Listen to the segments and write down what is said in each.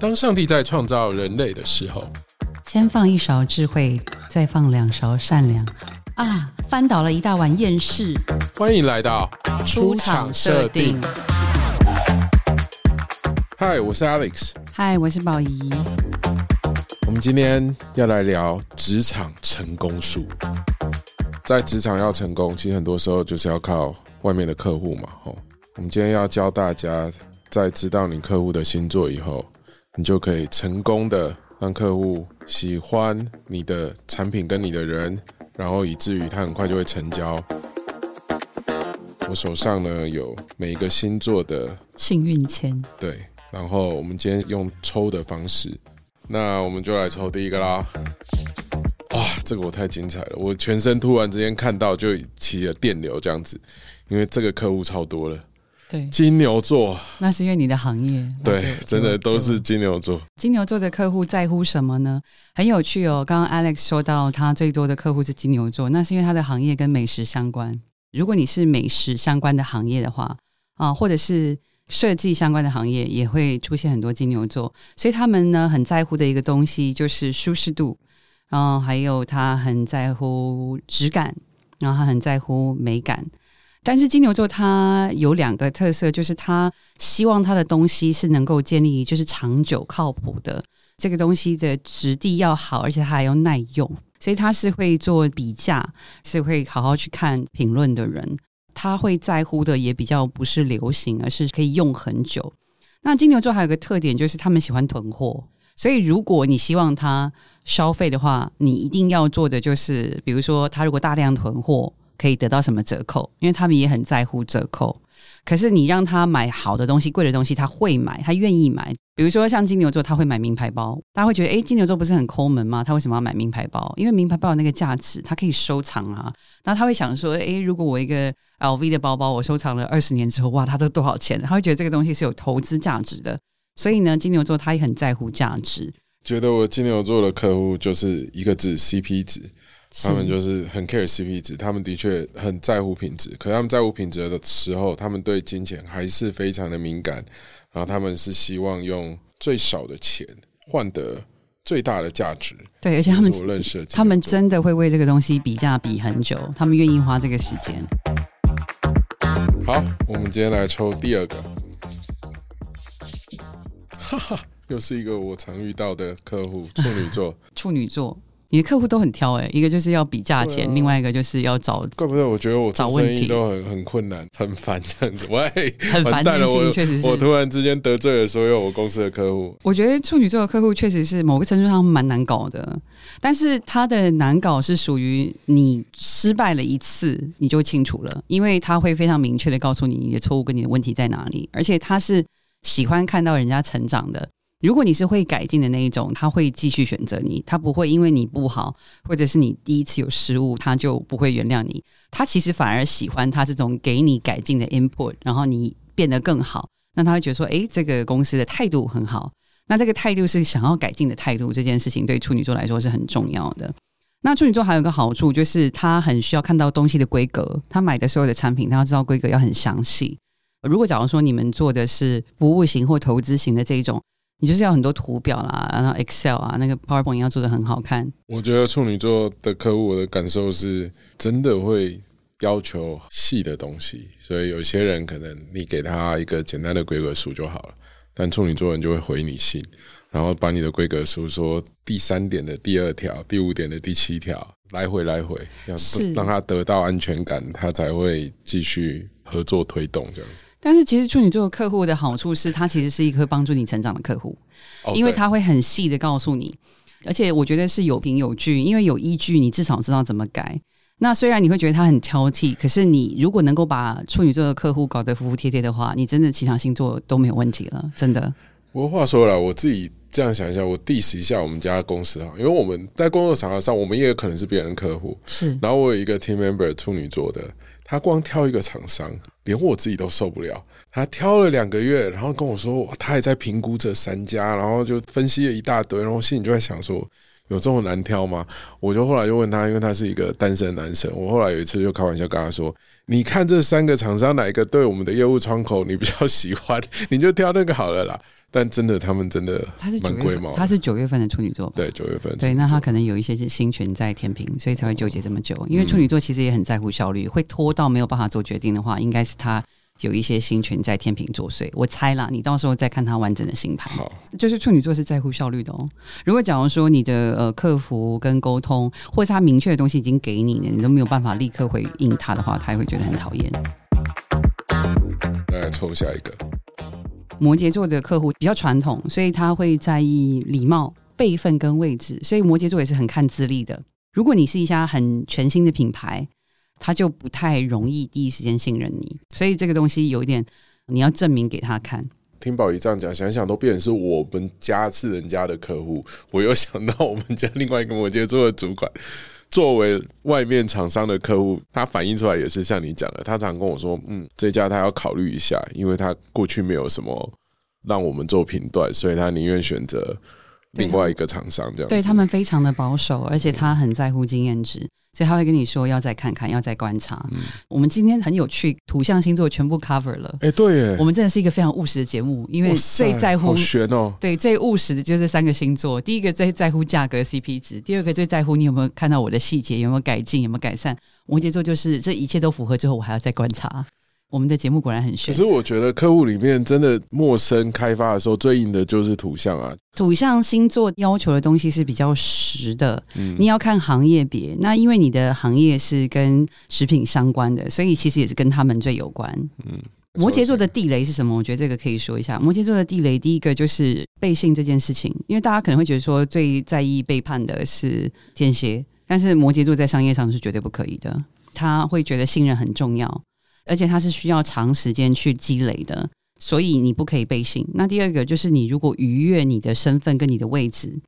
当上帝在创造人类的时候，先放一勺智慧，再放两勺善良。啊，翻倒了一大碗厌世。欢迎来到出场设定。嗨，我是 Alex。嗨，我是宝仪。我们今天要来聊职场成功术。在职场要成功，其实很多时候就是要靠外面的客户嘛。吼，我们今天要教大家，在知道你客户的星座以后。你就可以成功的让客户喜欢你的产品跟你的人，然后以至于他很快就会成交。我手上呢有每一个星座的幸运签，对，然后我们今天用抽的方式，那我们就来抽第一个啦。哇，这个我太精彩了，我全身突然之间看到就起了电流这样子，因为这个客户超多了。对，金牛座，那是因为你的行业。对，真的都是金牛座。金牛座的客户在乎什么呢？很有趣哦。刚刚 Alex 说到，他最多的客户是金牛座，那是因为他的行业跟美食相关。如果你是美食相关的行业的话，啊，或者是设计相关的行业，也会出现很多金牛座。所以他们呢，很在乎的一个东西就是舒适度，然后还有他很在乎质感，然后他很在乎美感。但是金牛座它有两个特色，就是他希望他的东西是能够建立就是长久靠谱的，这个东西的质地要好，而且它还要耐用，所以他是会做比价，是会好好去看评论的人。他会在乎的也比较不是流行，而是可以用很久。那金牛座还有个特点，就是他们喜欢囤货，所以如果你希望他消费的话，你一定要做的就是，比如说他如果大量囤货。可以得到什么折扣？因为他们也很在乎折扣。可是你让他买好的东西、贵的东西，他会买，他愿意买。比如说像金牛座，他会买名牌包。大家会觉得，哎，金牛座不是很抠门吗？他为什么要买名牌包？因为名牌包有那个价值，他可以收藏啊。那他会想说，哎，如果我一个 LV 的包包，我收藏了二十年之后，哇，它都多少钱？他会觉得这个东西是有投资价值的。所以呢，金牛座他也很在乎价值。觉得我金牛座的客户就是一个字 CP 值。他们就是很 care CP 值，他们的确很在乎品质。可他们在乎品质的时候，他们对金钱还是非常的敏感。然后他们是希望用最少的钱换得最大的价值。对，而且他们认识，他们真的会为这个东西比价比很久，他们愿意花这个时间。好，我们今天来抽第二个。哈哈，又是一个我常遇到的客户，处女座。处女座。你的客户都很挑哎，一个就是要比价钱，另外一个就是要找。怪不得我觉得我找问题都很很困难，很烦这样子。喂，很烦的心，确实是。我突然之间得罪了所有我公司的客户。我觉得处女座的客户确实是某个程度上蛮难搞的，但是他的难搞是属于你失败了一次你就清楚了，因为他会非常明确的告诉你你的错误跟你的问题在哪里，而且他是喜欢看到人家成长的。如果你是会改进的那一种，他会继续选择你，他不会因为你不好，或者是你第一次有失误，他就不会原谅你。他其实反而喜欢他这种给你改进的 input，然后你变得更好，那他会觉得说，诶，这个公司的态度很好。那这个态度是想要改进的态度，这件事情对处女座来说是很重要的。那处女座还有个好处就是，他很需要看到东西的规格，他买的所有的产品，他要知道规格要很详细。如果假如说你们做的是服务型或投资型的这一种。你就是要很多图表啦，然后 Excel 啊，那个 PowerPoint 要做的很好看。我觉得处女座的客户，我的感受是真的会要求细的东西，所以有些人可能你给他一个简单的规格书就好了，但处女座人就会回你信，然后把你的规格书说第三点的第二条、第五点的第七条，来回来回，要让他得到安全感，他才会继续合作推动这样子。但是其实处女座客户的好处是，他其实是一个帮助你成长的客户，因为他会很细的告诉你，而且我觉得是有凭有据，因为有依据，你至少知道怎么改。那虽然你会觉得他很挑剔，可是你如果能够把处女座的客户搞得服服帖帖的话，你真的其他星座都没有问题了，真的。不过话说了，我自己这样想一下，我 diss 一下我们家公司哈，因为我们在工作场合上，我们也有可能是别人客户，是。然后我有一个 team member 处女座的。他光挑一个厂商，连我自己都受不了。他挑了两个月，然后跟我说，他还在评估这三家，然后就分析了一大堆，然后心里就在想说，有这么难挑吗？我就后来就问他，因为他是一个单身男生，我后来有一次就开玩笑跟他说：“你看这三个厂商哪一个对我们的业务窗口你比较喜欢，你就挑那个好了啦。”但真的，他们真的他是蛮龟毛。他是九月份的处女座吧？对九月份，对，那他可能有一些是心权在天平，所以才会纠结这么久。因为处女座其实也很在乎效率，会拖到没有办法做决定的话，应该是他有一些星群在天平作祟。我猜啦，你到时候再看他完整的星盘。好，就是处女座是在乎效率的哦。如果假如说你的呃客服跟沟通，或是他明确的东西已经给你了，你都没有办法立刻回应他的话，他也会觉得很讨厌。再来抽下一个。摩羯座的客户比较传统，所以他会在意礼貌、辈分跟位置，所以摩羯座也是很看资历的。如果你是一家很全新的品牌，他就不太容易第一时间信任你，所以这个东西有一点你要证明给他看。听宝仪这样讲，想想都变成是我们家是人家的客户。我又想到我们家另外一个摩羯座的主管，作为外面厂商的客户，他反映出来也是像你讲的，他常跟我说：“嗯，这家他要考虑一下，因为他过去没有什么让我们做评断，所以他宁愿选择另外一个厂商这样。”对他们非常的保守，而且他很在乎经验值，所以他会跟你说要再看看，要再观察。我们今天很有趣，土象星座全部 cover 了。哎、对耶，我们真的是一个非常务实的节目，因为最在乎好悬哦。对，最务实的就是三个星座。第一个最在乎价格 CP 值，第二个最在乎你有没有看到我的细节，有没有改进，有没有改善。摩羯座就是这一切都符合之后，我还要再观察。我们的节目果然很炫可是。我觉得客户里面真的陌生开发的时候，最硬的就是图像啊。土象星座要求的东西是比较实的，嗯你要看行业别。那因为你的行业是跟食品相关的，所以其实也是跟他们最有关。嗯，摩羯座的地雷是什么？我觉得这个可以说一下。摩羯座的地雷，第一个就是背信这件事情，因为大家可能会觉得说最在意背叛的是天蝎，但是摩羯座在商业上是绝对不可以的。他会觉得信任很重要，而且他是需要长时间去积累的，所以你不可以背信。那第二个就是你如果逾越你的身份跟你的位置，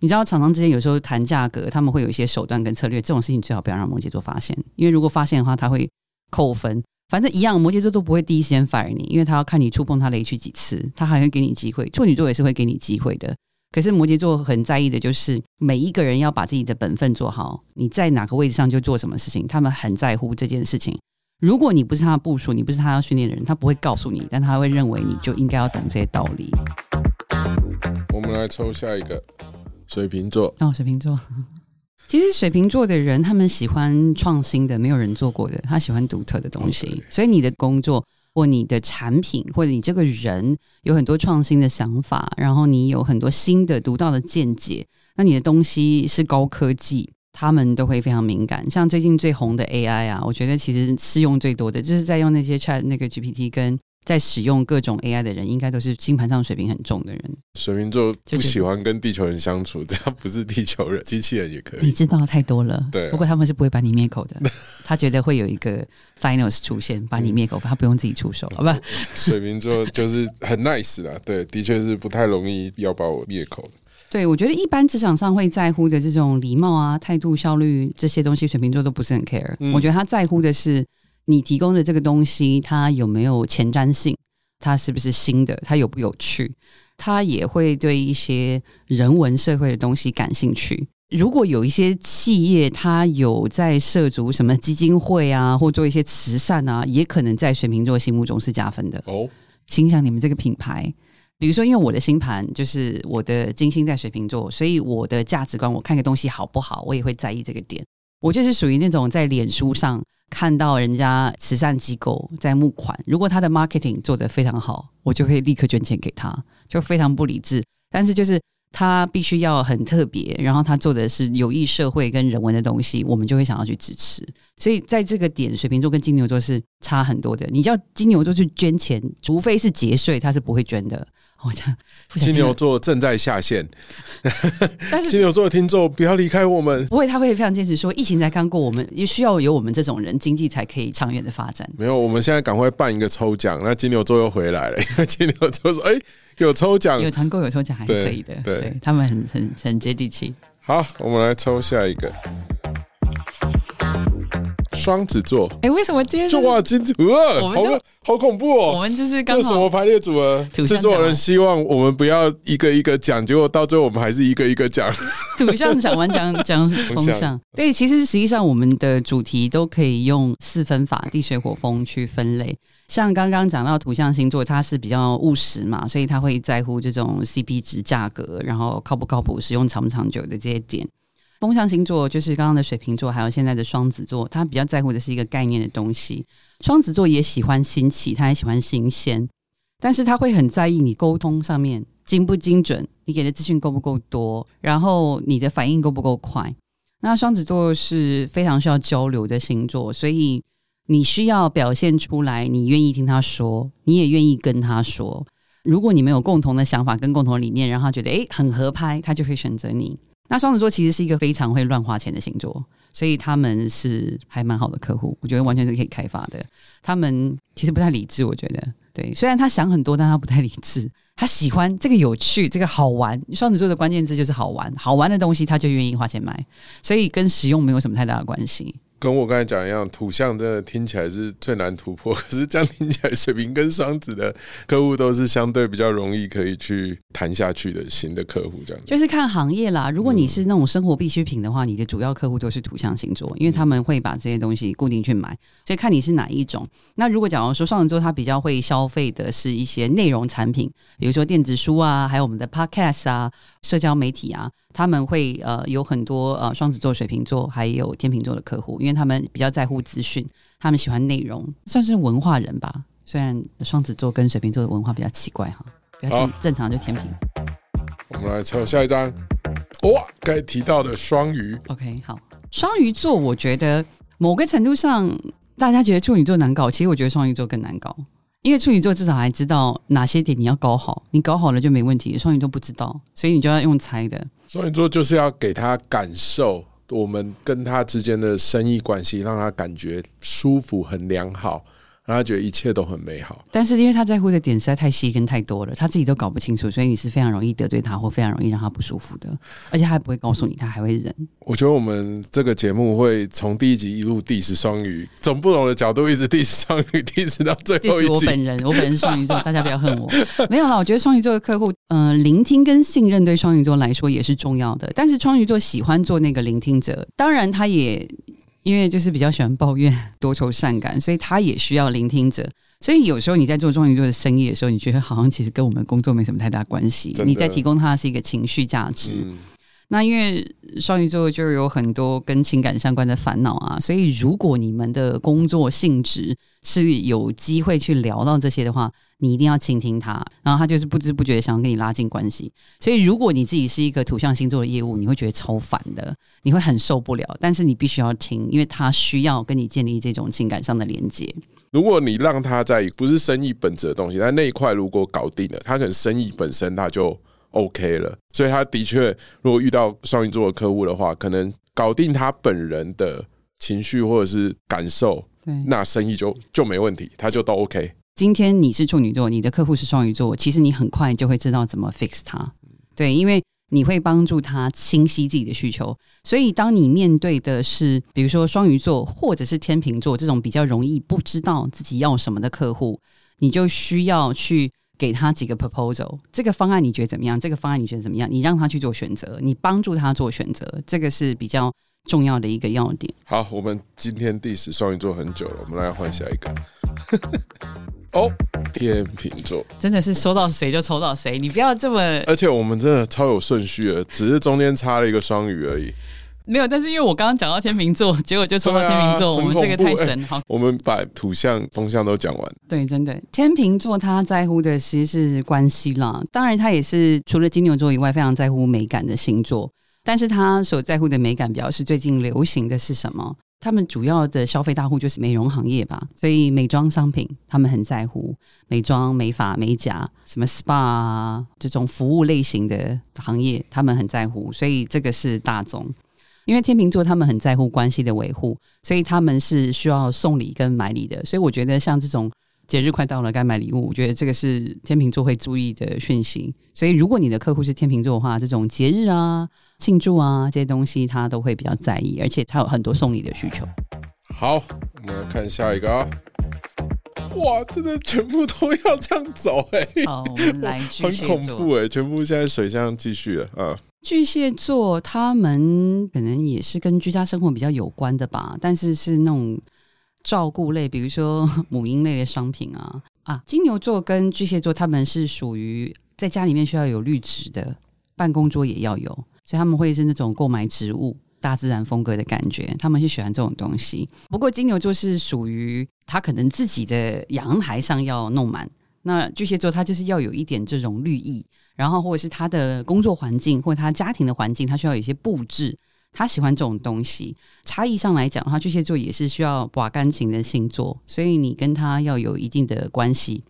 你知道厂商之间有时候谈价格，他们会有一些手段跟策略，这种事情最好不要让摩羯座发现，因为如果发现的话，他会扣分。反正一样，摩羯座都不会第一时间 fire 你，因为他要看你触碰他雷区几次，他还会给你机会。处女座也是会给你机会的，可是摩羯座很在意的就是每一个人要把自己的本分做好，你在哪个位置上就做什么事情，他们很在乎这件事情。如果你不是他的部署，你不是他要训练的人，他不会告诉你，但他会认为你就应该要懂这些道理。我们来抽下一个水瓶座。哦，水瓶座，其实水瓶座的人他们喜欢创新的，没有人做过的，他喜欢独特的东西所以你的工作或你的产品或者你这个人有很多创新的想法，然后你有很多新的独到的见解，那你的东西是高科技。他们都会非常敏感，像最近最红的 AI 啊，我觉得其实试用最多的就是在用那些 Chat 那个 GPT 跟在使用各种 AI 的人，应该都是星盘上水平很重的人。水瓶座不喜欢跟地球人相处，只要不是地球人，机器人也可以。你知道太多了，对啊不过他们是不会把你灭口的，他觉得会有一个 finals 出现把你灭口，他不用自己出手，好吧？水瓶座就是很 nice 啦，对，的确是不太容易要把我灭口的。对，我觉得一般职场上会在乎的这种礼貌啊、态度、效率这些东西，水瓶座都不是很 care。嗯我觉得他在乎的是你提供的这个东西，它有没有前瞻性，它是不是新的，它有不有趣，他也会对一些人文社会的东西感兴趣。如果有一些企业，它有在涉足什么基金会啊，或做一些慈善啊，也可能在水瓶座心目中是加分的。哦，欣赏你们这个品牌。比如说，因为我的星盘就是我的金星在水瓶座，所以我的价值观，我看个东西好不好，我也会在意这个点。我就是属于那种在脸书上看到人家慈善机构在募款，如果他的 marketing 做得非常好，我就会立刻捐钱给他，就非常不理智。但是就是他必须要很特别，然后他做的是有益社会跟人文的东西，我们就会想要去支持。所以在这个点，水瓶座跟金牛座是差很多的。你叫金牛座去捐钱，除非是节税，他是不会捐的。我这样不小心金牛座正在下线，但是金牛座的听众不要离开我们。不会，他会非常坚持说，疫情才刚过，我们也需要有我们这种人，经济才可以长远的发展。没有，我们现在赶快办一个抽奖，那金牛座又回来了，因为金牛座说：“哎、有抽奖。有团购有抽奖还是可以的，对对他们很很很接地气。”好，我们来抽下一个，双子座。哎，为什么今天是哇，金子，哇，好好恐怖哦！我们就是刚什么排列组合？制作人希望我们不要一个一个讲，结果到最后我们还是一个一个讲。土象讲完讲 讲风象象，对，其实实际上我们的主题都可以用四分法地水火风去分类。像刚刚讲到土象星座，它是比较务实嘛，所以他会在乎这种 CP 值、价格，然后靠不靠谱、使用长不长久的这些点。风象星座就是刚刚的水瓶座，还有现在的双子座，他比较在乎的是一个概念的东西。双子座也喜欢新奇，他也喜欢新鲜，但是他会很在意你沟通上面精不精准，你给的资讯够不够多，然后你的反应够不够快。那双子座是非常需要交流的星座，所以你需要表现出来，你愿意听他说，你也愿意跟他说。如果你们有共同的想法跟共同理念，让他觉得诶很合拍，他就会选择你。那双子座其实是一个非常会乱花钱的星座，所以他们是还蛮好的客户，我觉得完全是可以开发的。他们其实不太理智，我觉得对，虽然他想很多，但他不太理智。他喜欢这个有趣，这个好玩。双子座的关键字就是好玩，好玩的东西他就愿意花钱买，所以跟实用没有什么太大的关系。跟我刚才讲一样，土象真的听起来是最难突破，可是这样听起来，水瓶跟双子的客户都是相对比较容易可以去谈下去的新的客户，这样。就是看行业啦。如果你是那种生活必需品的话，你的主要客户都是土象星座，因为他们会把这些东西固定去买，所以看你是哪一种。那如果假如说双子座，他比较会消费的是一些内容产品，比如说电子书啊，还有我们的 podcast 啊，社交媒体啊，他们会呃有很多呃双子座、水瓶座还有天秤座的客户，因为他们比较在乎资讯，他们喜欢内容，算是文化人吧。虽然双子座跟水瓶座的文化比较奇怪哈，比较正正常就天平。我们来抽下一张，哇，该提到的双鱼，OK，好，双鱼座，我觉得某个程度上，大家觉得处女座难搞，其实我觉得双鱼座更难搞，因为处女座至少还知道哪些点你要搞好，你搞好了就没问题，双鱼座不知道，所以你就要用猜的。双鱼座就是要给他感受我们跟他之间的生意关系，让他感觉舒服、很良好，让他觉得一切都很美好。但是因为他在乎的点实在太细跟太多了，他自己都搞不清楚，所以你是非常容易得罪他，或非常容易让他不舒服的，而且他还不会告诉你，他还会忍。我觉得我们这个节目会从第一集一路 diss 双鱼，从不同的角度一直 diss 双鱼，diss 到最后一集。我本人，我本人是双鱼座，大家不要恨我。没有啦，我觉得双鱼座的客户，嗯、聆听跟信任对双鱼座来说也是重要的。但是双鱼座喜欢做那个聆听者，当然他也因为就是比较喜欢抱怨、多愁善感，所以他也需要聆听者。所以有时候你在做双鱼座的生意的时候，你觉得好像其实跟我们工作没什么太大关系你在提供他是一个情绪价值。嗯，那因为双鱼座就有很多跟情感相关的烦恼啊，所以如果你们的工作性质是有机会去聊到这些的话，你一定要倾听他，然后他就是不知不觉想要跟你拉近关系。所以如果你自己是一个土象星座的业务，你会觉得超烦的，你会很受不了，但是你必须要听，因为他需要跟你建立这种情感上的连接。如果你让他在不是生意本质的东西，但那一块如果搞定了，他可能生意本身他就 OK 了。所以他的确，如果遇到双鱼座的客户的话，可能搞定他本人的情绪或者是感受，对，那生意就就没问题，他就都 OK。今天你是处女座，你的客户是双鱼座，其实你很快就会知道怎么 fix 他。对，因为你会帮助他清晰自己的需求，所以当你面对的是比如说双鱼座或者是天秤座这种比较容易不知道自己要什么的客户，你就需要去给他几个 proposal，这个方案你觉得怎么样？这个方案你觉得怎么样？你让他去做选择，你帮助他做选择，这个是比较重要的一个要点。好，我们今天第十双鱼座很久了，我们来换下一个。哦，天秤座，真的是说到谁就抽到谁，你不要这么而且我们真的超有顺序的，只是中间插了一个双鱼而已。没有，但是因为我刚刚讲到天秤座，结果就抽到天秤座，啊我们这个太神。好，我们把土象、风象都讲完，对，真的，天秤座他在乎的其实是关系啦。当然，他也是除了金牛座以外非常在乎美感的星座。但是他所在乎的美感，表示最近流行的是什么？他们主要的消费大户就是美容行业吧，所以美妆商品他们很在乎美妆、美发、美甲，什么 SPA 啊这种服务类型的行业，他们很在乎，所以这个是大众。因为天秤座他们很在乎关系的维护，所以他们是需要送礼跟买礼的。所以我觉得像这种节日快到了该买礼物，我觉得这个是天秤座会注意的讯息。所以如果你的客户是天秤座的话，这种节日啊、庆祝啊这些东西，他都会比较在意，而且他有很多送礼的需求。好，我们来看下一个啊。哇，真的全部都要这样走哎、好，我们来巨很蟹座。恐怖哎、全部现在水象继续了啊。巨蟹座他们可能也是跟居家生活比较有关的吧，但是是那种照顾类，比如说母婴类的商品啊啊。金牛座跟巨蟹座他们是属于在家里面需要有绿植的，办公桌也要有，所以他们会是那种购买植物。大自然风格的感觉，他们是喜欢这种东西。不过金牛座是属于他可能自己的阳台上要弄满，那巨蟹座他就是要有一点这种绿意，然后或者是他的工作环境或者他家庭的环境，他需要有一些布置，他喜欢这种东西。差异上来讲的话，巨蟹座也是需要把感情的星座，所以你跟他要有一定的关系。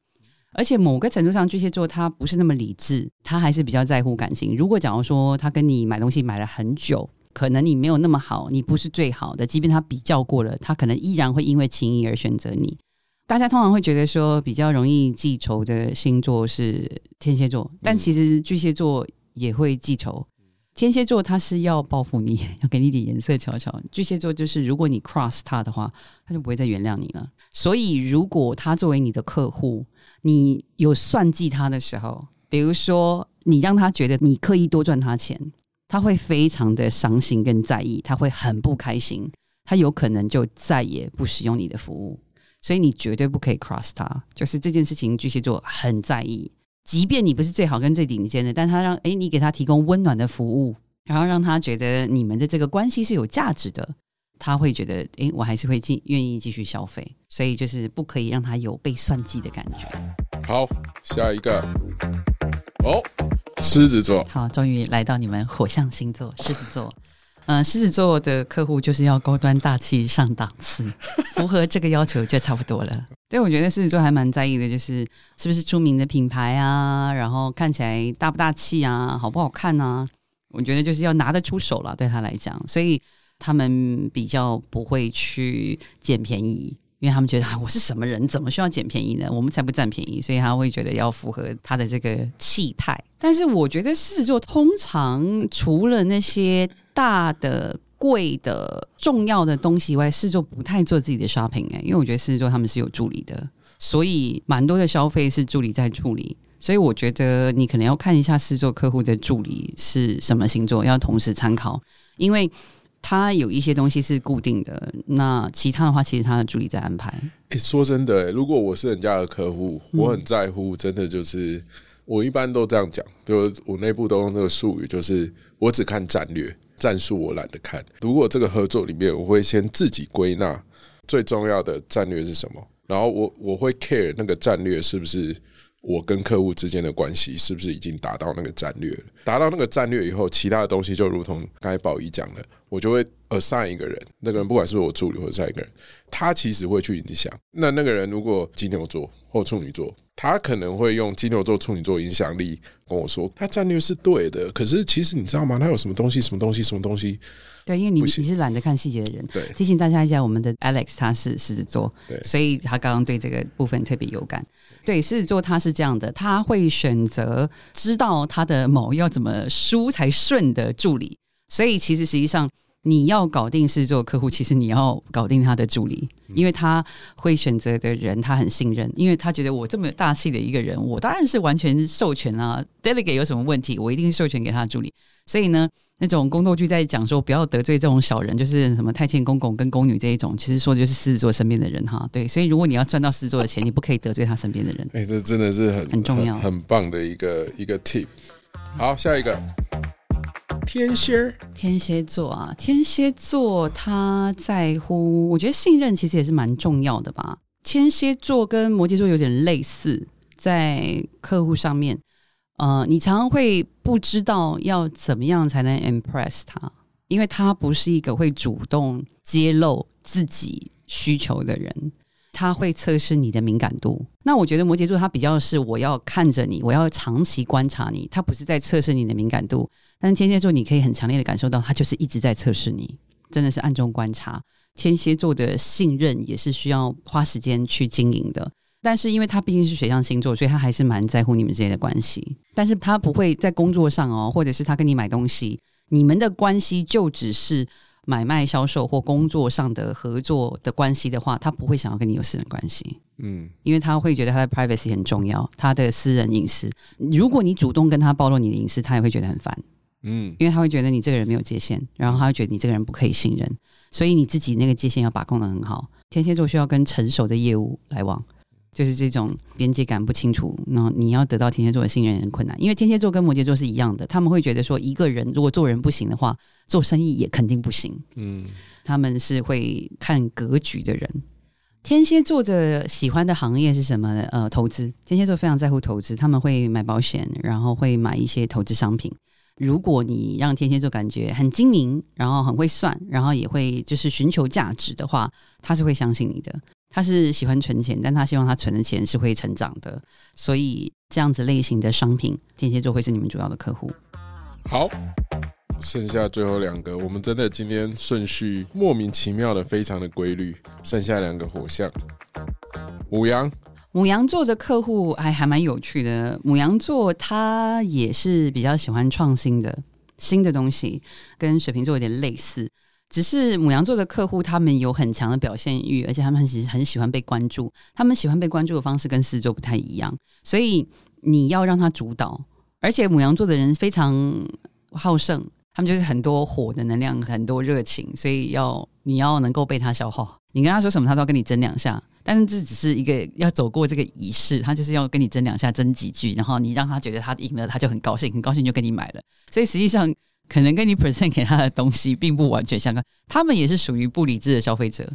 而且某个程度上，巨蟹座他不是那么理智，他还是比较在乎感情。如果假如说他跟你买东西买了很久，可能你没有那么好，你不是最好的，即便他比较过了，他可能依然会因为情谊而选择你。大家通常会觉得说比较容易记仇的星座是天蝎座，但其实巨蟹座也会记仇。天蝎座他是要报复你，要给你一点颜色瞧瞧。巨蟹座就是如果你 cross 他的话，他就不会再原谅你了。所以如果他作为你的客户，你有算计他的时候，比如说你让他觉得你刻意多赚他钱，他会非常的伤心跟在意，他会很不开心，他有可能就再也不使用你的服务。所以你绝对不可以 cross 他，就是这件事情巨蟹座很在意。即便你不是最好跟最顶尖的，但他让诶你给他提供温暖的服务，然后让他觉得你们的这个关系是有价值的，他会觉得诶我还是会继愿意继续消费。所以就是不可以让他有被算计的感觉。好，下一个哦，狮子座，好，终于来到你们火象星座狮子座。嗯、狮子座的客户就是要高端大气上档次，符合这个要求就差不多了。对，我觉得狮子座还蛮在意的，就是是不是出名的品牌啊，然后看起来大不大气啊，好不好看啊？我觉得就是要拿得出手了，对他来讲，所以他们比较不会去捡便宜。因为他们觉得、啊、我是什么人，怎么需要捡便宜呢？我们才不占便宜，所以他会觉得要符合他的这个气派。但是我觉得狮子座通常除了那些大的、贵的、重要的东西以外，狮子座不太做自己的 shopping 哎、因为我觉得狮子座他们是有助理的，所以蛮多的消费是助理在处理。所以我觉得你可能要看一下狮子座客户的助理是什么星座，要同时参考，因为他有一些东西是固定的，那其他的话其实他的助理在安排。诶，说真的、如果我是人家的客户，我很在乎，真的就是我一般都这样讲，就我内部都用这个术语，就是我只看战略，战术我懒得看。如果这个合作里面，我会先自己归纳最重要的战略是什么，然后我我会 care 那个战略是不是我跟客户之间的关系是不是已经达到那个战略了？达到那个战略以后，其他的东西就如同刚才宝仪讲的，我就会 assign 一个人，那个人不管是我助理或者是一个人，他其实会去影响。那那个人如果金牛座或处女座，他可能会用金牛座、处女座影响力跟我说，他战略是对的，可是其实你知道吗？他有什么东西、什么东西、什么东西？对，因为你你是懒得看细节的人。对提醒大家一下，我们的 Alex 他是狮子座，对所以他刚刚对这个部分特别有感。对，狮子座他是这样的，他会选择知道他的某要怎么输才顺的助理，所以其实实际上。你要搞定狮子座客户，其实你要搞定他的助理，因为他会选择的人他很信任，因为他觉得我这么有大气的一个人，我当然是完全授权啊，delegate 有什么问题，我一定授权给他的助理。所以呢，那种宫斗剧在讲说不要得罪这种小人，就是什么太监公公跟宫女这一种，其实说的就是狮子座身边的人哈。对，所以如果你要赚到狮子座的钱，你不可以得罪他身边的人。哎、这真的是很很重要很、很棒的一个一个 tip。好，下一个天蝎，天蝎座啊，天蝎座他在乎，我觉得信任其实也是蛮重要的吧。天蝎座跟摩羯座有点类似，在客户上面，呃，你常常会不知道要怎么样才能 impress 他，因为他不是一个会主动揭露自己需求的人。他会测试你的敏感度。那我觉得摩羯座他比较是我要看着你，我要长期观察你，他不是在测试你的敏感度。但是天蝎座你可以很强烈的感受到，他就是一直在测试你，真的是暗中观察。天蝎座的信任也是需要花时间去经营的。但是因为他毕竟是水象星座，所以他还是蛮在乎你们之间的关系。但是他不会在工作上哦，或者是他跟你买东西，你们的关系就只是买卖销售或工作上的合作的关系的话，他不会想要跟你有私人关系。嗯，因为他会觉得他的 privacy 很重要，他的私人隐私。如果你主动跟他暴露你的隐私，他也会觉得很烦。嗯，因为他会觉得你这个人没有界限，然后他会觉得你这个人不可以信任，所以你自己那个界限要把控的很好。天蝎座需要跟成熟的业务来往，就是这种边界感不清楚，那你要得到天蝎座的信任很困难。因为天蝎座跟摩羯座是一样的，他们会觉得说一个人如果做人不行的话，做生意也肯定不行。嗯，他们是会看格局的人。天蝎座的喜欢的行业是什么？呃，投资。天蝎座非常在乎投资，他们会买保险，然后会买一些投资商品。如果你让天蝎座感觉很精明，然后很会算，然后也会就是寻求价值的话，他是会相信你的。他是喜欢存钱，但他希望他存的钱是会成长的。所以这样子类型的商品，天蝎座会是你们主要的客户。好。剩下最后两个，我们真的今天顺序莫名其妙的非常的规律。剩下两个火象，五羊，母羊座的客户还还蛮有趣的。母羊座他也是比较喜欢创新的新的东西，跟水瓶座有点类似。只是母羊座的客户他们有很强的表现欲，而且他们其实很喜欢被关注。他们喜欢被关注的方式跟狮子座不太一样，所以你要让他主导。而且母羊座的人非常好胜。他们就是很多火的能量，很多热情，所以要你要能够被他消耗。你跟他说什么，他都要跟你争两下。但是这只是一个要走过这个仪式，他就是要跟你争两下，争几句，然后你让他觉得他赢了，他就很高兴，很高兴就跟你买了。所以实际上可能跟你 present 给他的东西并不完全相关。他们也是属于不理智的消费者，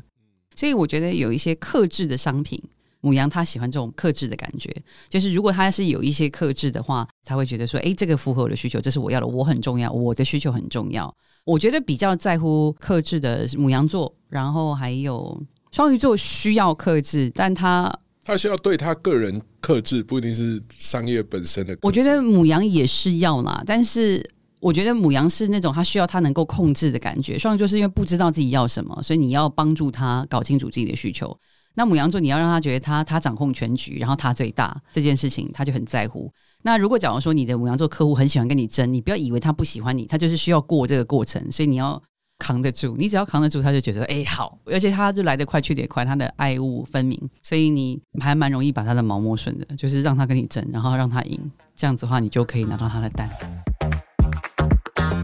所以我觉得有一些克制的商品。母羊他喜欢这种克制的感觉，就是如果他是有一些克制的话，才会觉得说，哎，这个符合我的需求，这是我要的，我很重要，我的需求很重要。我觉得比较在乎克制的母羊座，然后还有双鱼座需要克制，但他他需要对他个人克制，不一定是商业本身的。我觉得母羊也是要啦，但是我觉得母羊是那种他需要他能够控制的感觉，双鱼座是因为不知道自己要什么，所以你要帮助他搞清楚自己的需求。那母羊座，你要让他觉得他他掌控全局，然后他最大这件事情，他就很在乎。那如果假如说你的母羊座客户很喜欢跟你争，你不要以为他不喜欢你，他就是需要过这个过程，所以你要扛得住。你只要扛得住，他就觉得哎好，而且他就来得快去得快，他的爱物分明，所以你还蛮容易把他的毛摸顺的，就是让他跟你争，然后让他赢，这样子的话，你就可以拿到他的单。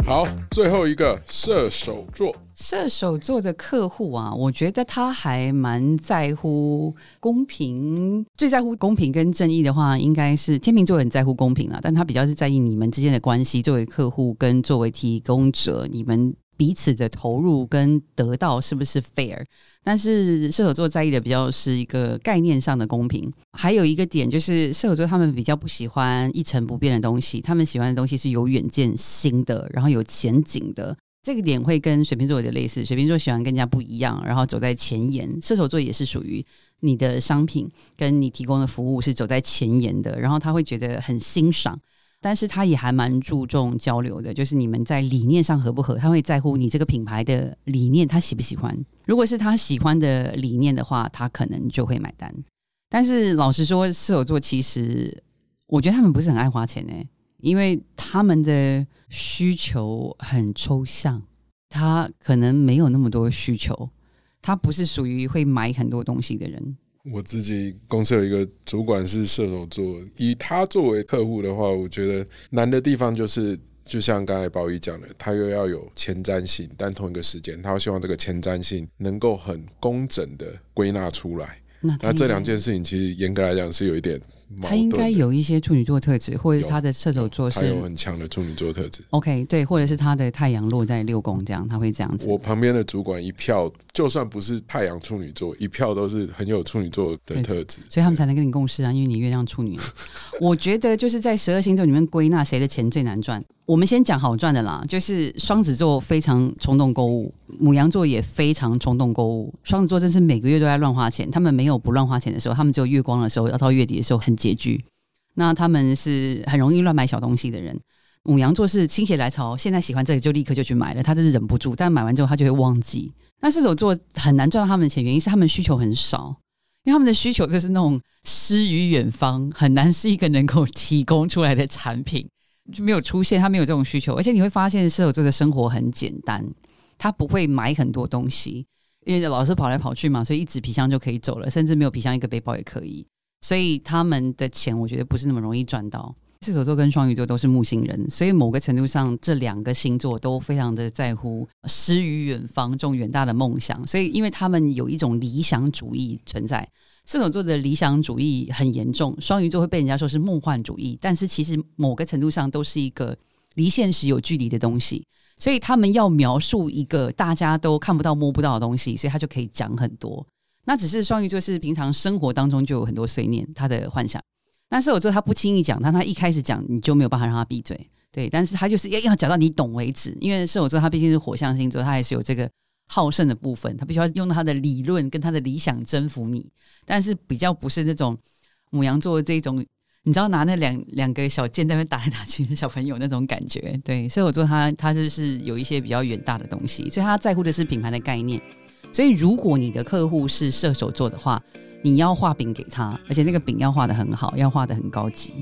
好，最后一个射手座。射手座的客户啊，我觉得他还蛮在乎公平，最在乎公平跟正义的话，应该是天秤座很在乎公平了，但他比较是在意你们之间的关系，作为客户跟作为提供者，你们。彼此的投入跟得到是不是 fair？但是射手座在意的比较是一个概念上的公平。还有一个点就是射手座他们比较不喜欢一成不变的东西，他们喜欢的东西是有远见、新的，然后有前景的。这个点会跟水瓶座有点类似，水瓶座喜欢跟人家不一样，然后走在前沿。射手座也是属于你的商品跟你提供的服务是走在前沿的，然后他会觉得很欣赏。但是他也还蛮注重交流的，就是你们在理念上合不合，他会在乎你这个品牌的理念，他喜不喜欢。如果是他喜欢的理念的话，他可能就会买单。但是老实说，射手座其实我觉得他们不是很爱花钱呢，因为他们的需求很抽象，他可能没有那么多需求，他不是属于会买很多东西的人。我自己公司有一个主管是射手座，以他作为客户的话，我觉得难的地方就是，就像刚才宝玉讲的，他又要有前瞻性，但同一个时间，他希望这个前瞻性能够很工整的归纳出来。那这两件事情其实严格来讲是有一点，他应该有一些处女座特质，或者是他的射手座是有很强的处女座特质。OK，对，或者是他的太阳落在六宫，这样他会这样子。我旁边的主管一票，就算不是太阳处女座，一票都是很有处女座的特质，所以他们才能跟你共事啊，因为你月亮处女。我觉得就是在十二星座里面归纳谁的钱最难赚。我们先讲好赚的啦，就是双子座非常冲动购物，母羊座也非常冲动购物。双子座真是每个月都在乱花钱，他们没有不乱花钱的时候，他们只有月光的时候，要到月底的时候很拮据。那他们是很容易乱买小东西的人。母羊座是心血来潮，现在喜欢这个就立刻就去买了，他就是忍不住，但买完之后他就会忘记。那射手座很难赚到他们的钱，原因是他们需求很少，因为他们的需求就是那种 诗与远方，很难是一个能够提供出来的产品。就没有出现，他没有这种需求，而且你会发现射手座的生活很简单，他不会买很多东西，因为老是跑来跑去嘛，所以一纸皮箱就可以走了，甚至没有皮箱一个背包也可以。所以他们的钱，我觉得不是那么容易赚到。射手座跟双鱼座都是木星人，所以某个程度上，这两个星座都非常的在乎诗与远方这种远大的梦想。所以，因为他们有一种理想主义存在，射手座的理想主义很严重，双鱼座会被人家说是梦幻主义，但是其实某个程度上都是一个离现实有距离的东西。所以他们要描述一个大家都看不到摸不到的东西，所以他就可以讲很多。那只是双鱼座是平常生活当中就有很多碎念，他的幻想。但是我做他不轻易讲，但他一开始讲，你就没有办法让他闭嘴。对，但是他就是要要讲到你懂为止，因为射手座他毕竟是火象星座，他还是有这个好胜的部分，他必须要用他的理论跟他的理想征服你。但是比较不是那种母羊座这种，你知道拿那两两个小剑在那边打来打去的小朋友那种感觉。对，射手座他他就是有一些比较远大的东西，所以他在乎的是品牌的概念。所以如果你的客户是射手座的话，你要画饼给他，而且那个饼要画的很好，要画的很高级。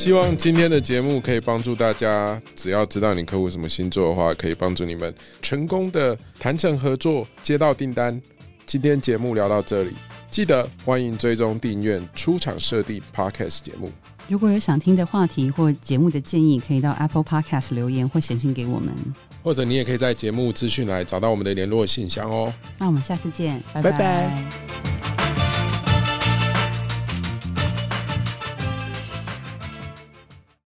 希望今天的节目可以帮助大家，只要知道你客户什么星座的话，可以帮助你们成功的谈成合作，接到订单。今天节目聊到这里，记得欢迎追踪订阅出场设定 Podcast 节目。如果有想听的话题或节目的建议，可以到 Apple Podcast 留言或写信给我们。或者你也可以在节目资讯来找到我们的联络信箱哦。那我们下次见，拜拜拜。